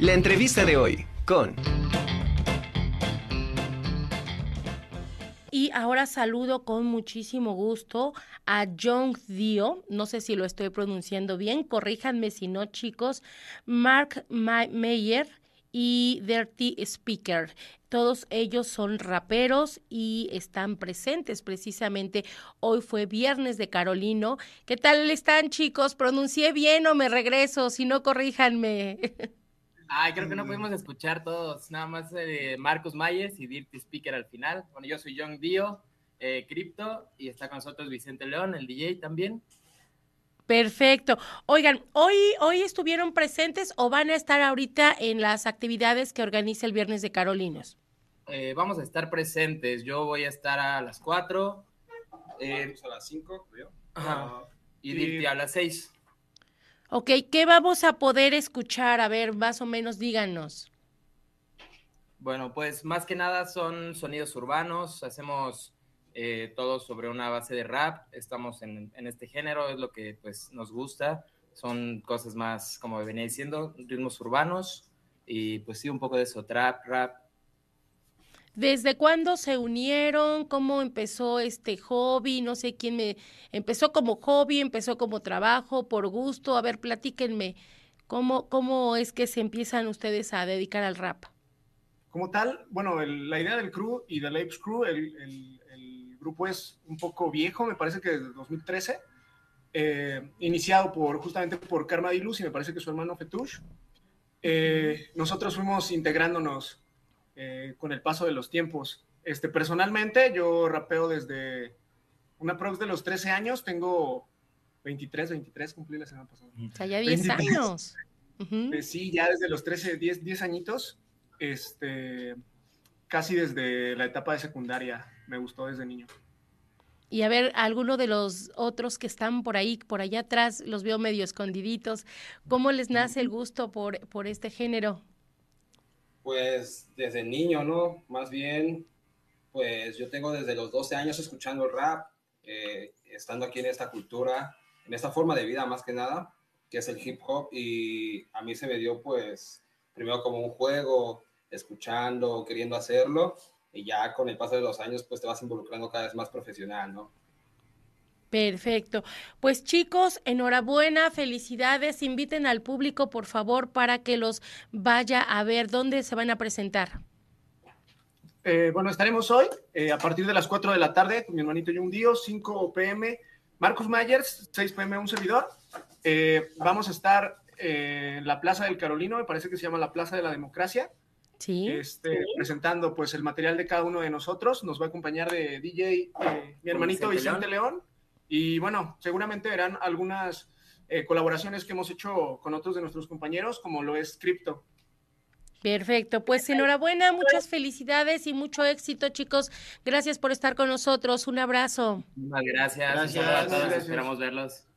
La entrevista de hoy con... Y ahora saludo con muchísimo gusto a John Dio, no sé si lo estoy pronunciando bien, corríjanme si no chicos, Mark Mayer y Dirty Speaker. Todos ellos son raperos y están presentes precisamente. Hoy fue viernes de Carolino. ¿Qué tal están chicos? ¿Pronuncié bien o me regreso? Si no, corríjanme. Ay, creo que no pudimos escuchar todos, nada más eh, Marcos Mayes y Dirty Speaker al final. Bueno, yo soy John Dio, eh, Crypto, y está con nosotros Vicente León, el DJ también. Perfecto. Oigan, ¿hoy, ¿hoy estuvieron presentes o van a estar ahorita en las actividades que organiza el Viernes de Carolinos? Eh, vamos a estar presentes. Yo voy a estar a las 4. Eh, a las 5, creo. Ajá. Y Dirty a las 6. Ok, ¿qué vamos a poder escuchar? A ver, más o menos díganos. Bueno, pues más que nada son sonidos urbanos, hacemos eh, todo sobre una base de rap, estamos en, en, este género, es lo que pues nos gusta, son cosas más, como venía diciendo, ritmos urbanos y pues sí, un poco de eso, trap, rap, ¿Desde cuándo se unieron? ¿Cómo empezó este hobby? No sé quién me empezó como hobby, empezó como trabajo, por gusto. A ver, platíquenme, ¿cómo, cómo es que se empiezan ustedes a dedicar al rap? Como tal, bueno, la idea del crew y del Apes Crew, el, el, grupo es un poco viejo, me parece que desde 2013, eh, iniciado por justamente por Karma Diluz y me parece que su hermano Fetush. Eh, nosotros fuimos integrándonos eh, con el paso de los tiempos. Este, personalmente, yo rapeo desde una prox de los 13 años, tengo 23, 23, cumplí la semana pasada. O sea, ya 10 años. Eh, sí, ya desde los 13, 10, 10 añitos, este, casi desde la etapa de secundaria, me gustó desde niño. Y a ver, alguno de los otros que están por ahí, por allá atrás, los veo medio escondiditos. ¿Cómo les nace el gusto por, por este género? Pues desde niño, ¿no? Más bien, pues yo tengo desde los 12 años escuchando el rap, eh, estando aquí en esta cultura, en esta forma de vida más que nada, que es el hip hop, y a mí se me dio pues primero como un juego, escuchando, queriendo hacerlo, y ya con el paso de los años pues te vas involucrando cada vez más profesional, ¿no? Perfecto. Pues chicos, enhorabuena, felicidades. Inviten al público, por favor, para que los vaya a ver. ¿Dónde se van a presentar? Eh, bueno, estaremos hoy eh, a partir de las 4 de la tarde con mi hermanito un Dio, 5 pm, Marcus Myers, 6 pm, un servidor. Eh, vamos a estar en la Plaza del Carolino, me parece que se llama la Plaza de la Democracia. Sí. Este, presentando pues el material de cada uno de nosotros. Nos va a acompañar de DJ mi hermanito Vicente, León y bueno, seguramente verán algunas eh, colaboraciones que hemos hecho con otros de nuestros compañeros, como lo es Crypto. Perfecto, pues enhorabuena, muchas felicidades y mucho éxito, chicos. Gracias por estar con nosotros. Un abrazo. Gracias. Gracias. Gracias. Esperamos verlos.